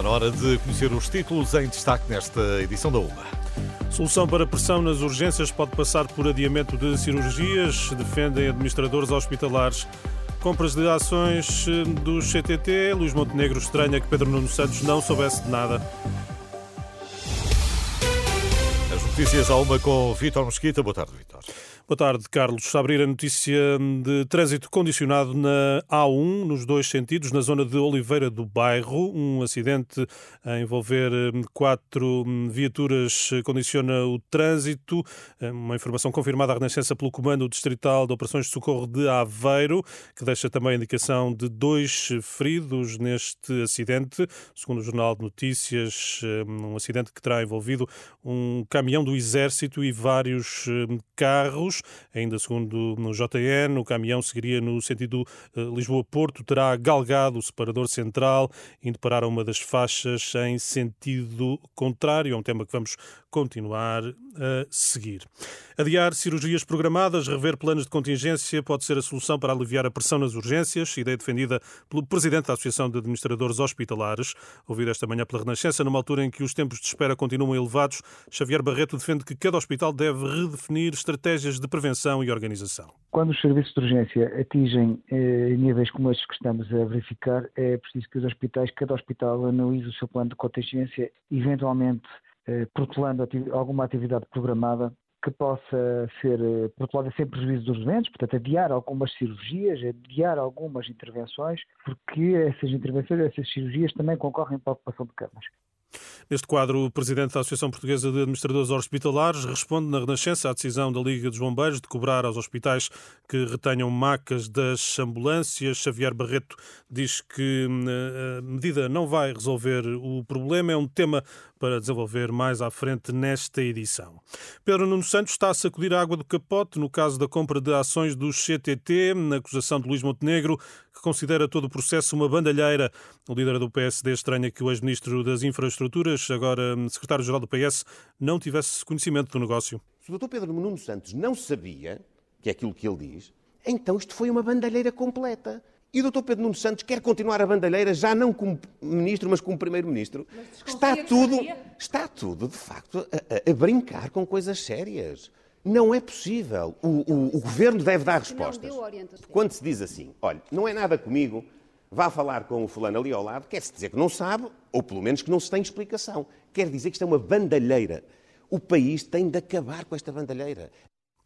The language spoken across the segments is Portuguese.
Está na hora de conhecer os títulos em destaque nesta edição da UMA. Solução para pressão nas urgências pode passar por adiamento de cirurgias, defendem administradores hospitalares. Compras de ações eh, do CTT, Luís Montenegro estranha que Pedro Nuno Santos não soubesse de nada. As notícias à uma com Vítor Mosquita. Boa tarde, Vítor. Boa tarde, Carlos. Abrir a notícia de trânsito condicionado na A1, nos dois sentidos, na zona de Oliveira do Bairro. Um acidente a envolver hum, quatro hum, viaturas condiciona o trânsito. Uma informação confirmada à Renascença pelo Comando Distrital de Operações de Socorro de Aveiro, que deixa também a indicação de dois feridos neste acidente. Segundo o Jornal de Notícias, hum, um acidente que terá envolvido um caminhão do Exército e vários carros. Ainda segundo no JN, o caminhão seguiria no sentido uh, Lisboa-Porto, terá galgado o separador central, indo parar a uma das faixas em sentido contrário. É um tema que vamos continuar a seguir. Adiar cirurgias programadas, rever planos de contingência pode ser a solução para aliviar a pressão nas urgências, ideia defendida pelo presidente da Associação de Administradores Hospitalares, ouvido esta manhã pela Renascença, numa altura em que os tempos de espera continuam elevados. Xavier Barreto defende que cada hospital deve redefinir estratégias de prevenção e organização. Quando os serviços de urgência atingem eh, níveis como estes que estamos a verificar, é preciso que os hospitais, cada hospital analise o seu plano de contingência, eventualmente eh, protelando alguma atividade programada que possa ser eh, protelada sem prejuízo dos doentes, portanto, adiar algumas cirurgias, adiar algumas intervenções, porque essas intervenções, essas cirurgias também concorrem para a ocupação de camas. Neste quadro, o presidente da Associação Portuguesa de Administradores Hospitalares responde na Renascença à decisão da Liga dos Bombeiros de cobrar aos hospitais que retenham macas das ambulâncias. Xavier Barreto diz que hum, a medida não vai resolver o problema, é um tema para desenvolver mais à frente nesta edição. Pedro Nuno Santos está a sacudir a água do capote no caso da compra de ações do CTT, na acusação de Luís Montenegro, que considera todo o processo uma bandalheira. O líder do PSD estranha que o ex-ministro das Infraestruturas, agora secretário-geral do PS, não tivesse conhecimento do negócio. Se o Dr. Pedro Nuno Santos não sabia, que é aquilo que ele diz, então isto foi uma bandalheira completa. E o Dr. Pedro Nuno Santos quer continuar a bandalheira, já não como ministro, mas como primeiro-ministro. Está tudo, está tudo, de facto, a, a, brincar com coisas sérias. Não é possível. O, o, o governo deve dar respostas. Quando se diz assim, olha, não é nada comigo, vá falar com o fulano ali ao lado, quer-se dizer que não sabe, ou pelo menos que não se tem explicação. Quer dizer que isto é uma bandalheira. O país tem de acabar com esta bandalheira.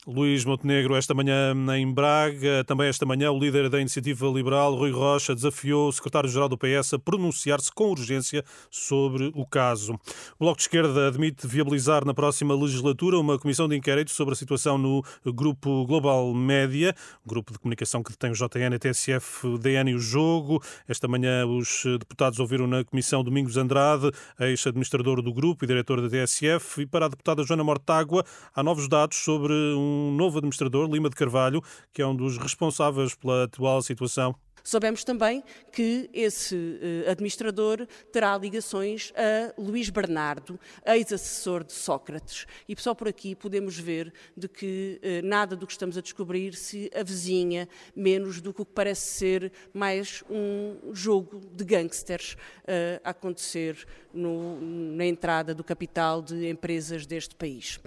Luís Montenegro, esta manhã em Braga, também esta manhã, o líder da Iniciativa Liberal, Rui Rocha, desafiou o secretário-geral do PS a pronunciar-se com urgência sobre o caso. O Bloco de Esquerda admite viabilizar na próxima legislatura uma comissão de inquérito sobre a situação no Grupo Global Média, grupo de comunicação que detém o JN, a TSF, DN e o Jogo. Esta manhã, os deputados ouviram na comissão Domingos Andrade, ex-administrador do grupo e diretor da TSF, e para a deputada Joana Mortágua, há novos dados sobre um um novo administrador, Lima de Carvalho, que é um dos responsáveis pela atual situação. Soubemos também que esse uh, administrador terá ligações a Luís Bernardo, ex-assessor de Sócrates. E só por aqui podemos ver de que uh, nada do que estamos a descobrir se avizinha menos do que o que parece ser mais um jogo de gangsters uh, a acontecer no, na entrada do capital de empresas deste país.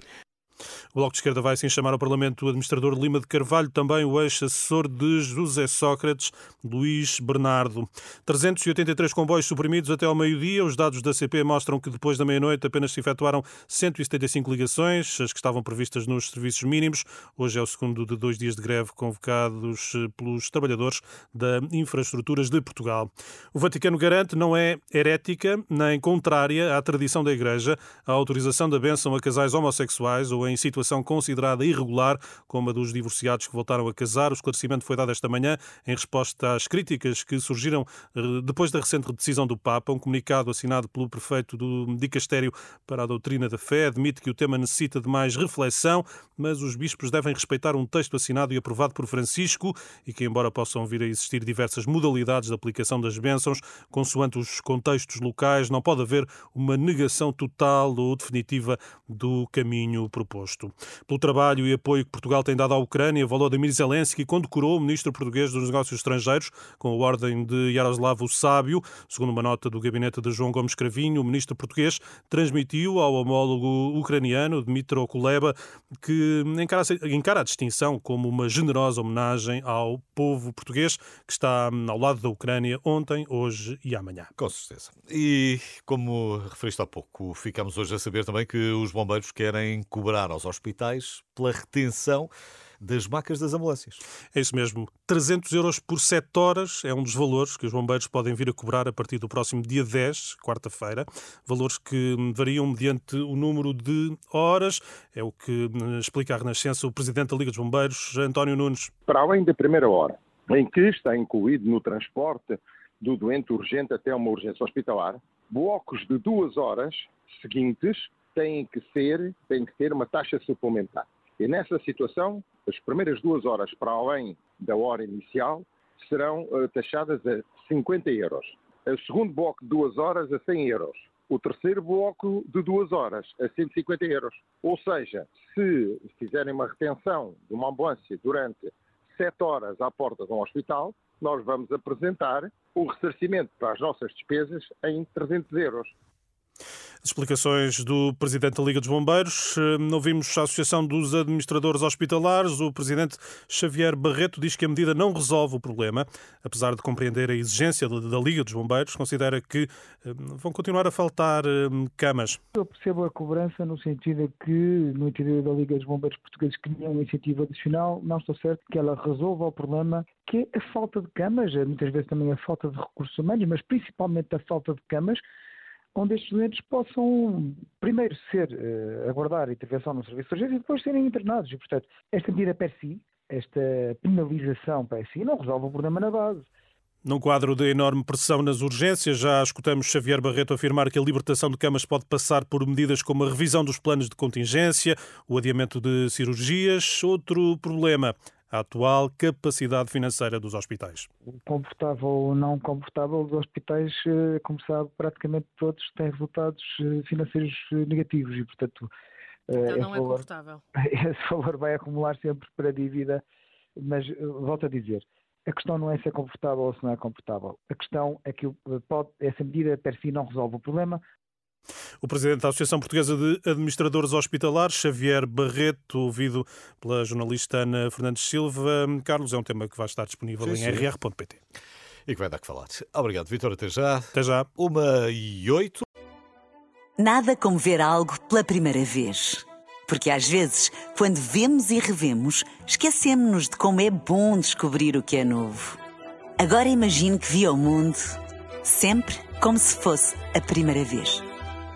O Bloco de Esquerda vai assim chamar ao Parlamento o administrador Lima de Carvalho, também o ex-assessor de José Sócrates, Luís Bernardo. 383 comboios suprimidos até ao meio-dia. Os dados da CP mostram que depois da meia-noite apenas se efetuaram 175 ligações, as que estavam previstas nos serviços mínimos. Hoje é o segundo de dois dias de greve convocados pelos trabalhadores da Infraestruturas de Portugal. O Vaticano garante não é herética nem contrária à tradição da Igreja a autorização da bênção a casais homossexuais ou em situação considerada irregular, como a dos divorciados que voltaram a casar. O esclarecimento foi dado esta manhã em resposta às críticas que surgiram eh, depois da recente decisão do Papa. Um comunicado assinado pelo prefeito do Dicastério para a Doutrina da Fé admite que o tema necessita de mais reflexão, mas os bispos devem respeitar um texto assinado e aprovado por Francisco e que, embora possam vir a existir diversas modalidades de aplicação das bênçãos, consoante os contextos locais, não pode haver uma negação total ou definitiva do caminho proposto. Pelo trabalho e apoio que Portugal tem dado à Ucrânia, Volodymyr Zelensky condecorou o ministro português dos Negócios Estrangeiros com a ordem de Yaroslav o Sábio. Segundo uma nota do gabinete de João Gomes Cravinho, o ministro português transmitiu ao homólogo ucraniano, Dmitro Kuleba, que encara, encara a distinção como uma generosa homenagem ao povo português que está ao lado da Ucrânia ontem, hoje e amanhã. Com certeza. E como referiste há pouco, ficamos hoje a saber também que os bombeiros querem cobrar aos hospitais pela retenção das macas das ambulâncias. É isso mesmo. 300 euros por 7 horas é um dos valores que os bombeiros podem vir a cobrar a partir do próximo dia 10, quarta-feira. Valores que variam mediante o número de horas. É o que explica a Renascença o Presidente da Liga dos Bombeiros, António Nunes. Para além da primeira hora, em que está incluído no transporte do doente urgente até uma urgência hospitalar, blocos de duas horas seguintes têm que ser, têm que ter uma taxa suplementar. E nessa situação, as primeiras duas horas para além da hora inicial serão uh, taxadas a 50 euros. O segundo bloco de duas horas a 100 euros. O terceiro bloco de duas horas a 150 euros. Ou seja, se fizerem uma retenção de uma ambulância durante 7 horas à porta de um hospital, nós vamos apresentar o ressarcimento para as nossas despesas em 300 euros. Explicações do Presidente da Liga dos Bombeiros. Hum, ouvimos a Associação dos Administradores Hospitalares. O Presidente Xavier Barreto diz que a medida não resolve o problema. Apesar de compreender a exigência da Liga dos Bombeiros, considera que hum, vão continuar a faltar hum, camas. Eu percebo a cobrança no sentido que, no interior da Liga dos Bombeiros Portugueses, que tinha um incentivo adicional, não estou certo que ela resolva o problema que é a falta de camas, muitas vezes também a falta de recursos humanos, mas principalmente a falta de camas onde estes doentes possam, primeiro, ser, uh, aguardar intervenção no serviço de urgência e depois serem internados. E, portanto, esta medida per si, esta penalização per si, não resolve o problema na base. Num quadro de enorme pressão nas urgências, já escutamos Xavier Barreto afirmar que a libertação de camas pode passar por medidas como a revisão dos planos de contingência, o adiamento de cirurgias. Outro problema, a atual capacidade financeira dos hospitais. Confortável ou não confortável, os hospitais, eh, como sabe, praticamente todos têm resultados eh, financeiros eh, negativos e, portanto. Então não é valor, confortável. Esse valor vai acumular sempre para a dívida, mas volto a dizer, a questão não é se é confortável ou se não é confortável. A questão é que pode, essa medida per si não resolve o problema, o presidente da Associação Portuguesa de Administradores Hospitalares, Xavier Barreto, ouvido pela jornalista Ana Fernandes Silva. Carlos, é um tema que vai estar disponível sim, em rr.pt. E que vai dar que falar. Obrigado, Vitor. Até já. Até já. Uma e oito. Nada como ver algo pela primeira vez. Porque às vezes, quando vemos e revemos, esquecemos-nos de como é bom descobrir o que é novo. Agora imagine que viu o mundo sempre como se fosse a primeira vez.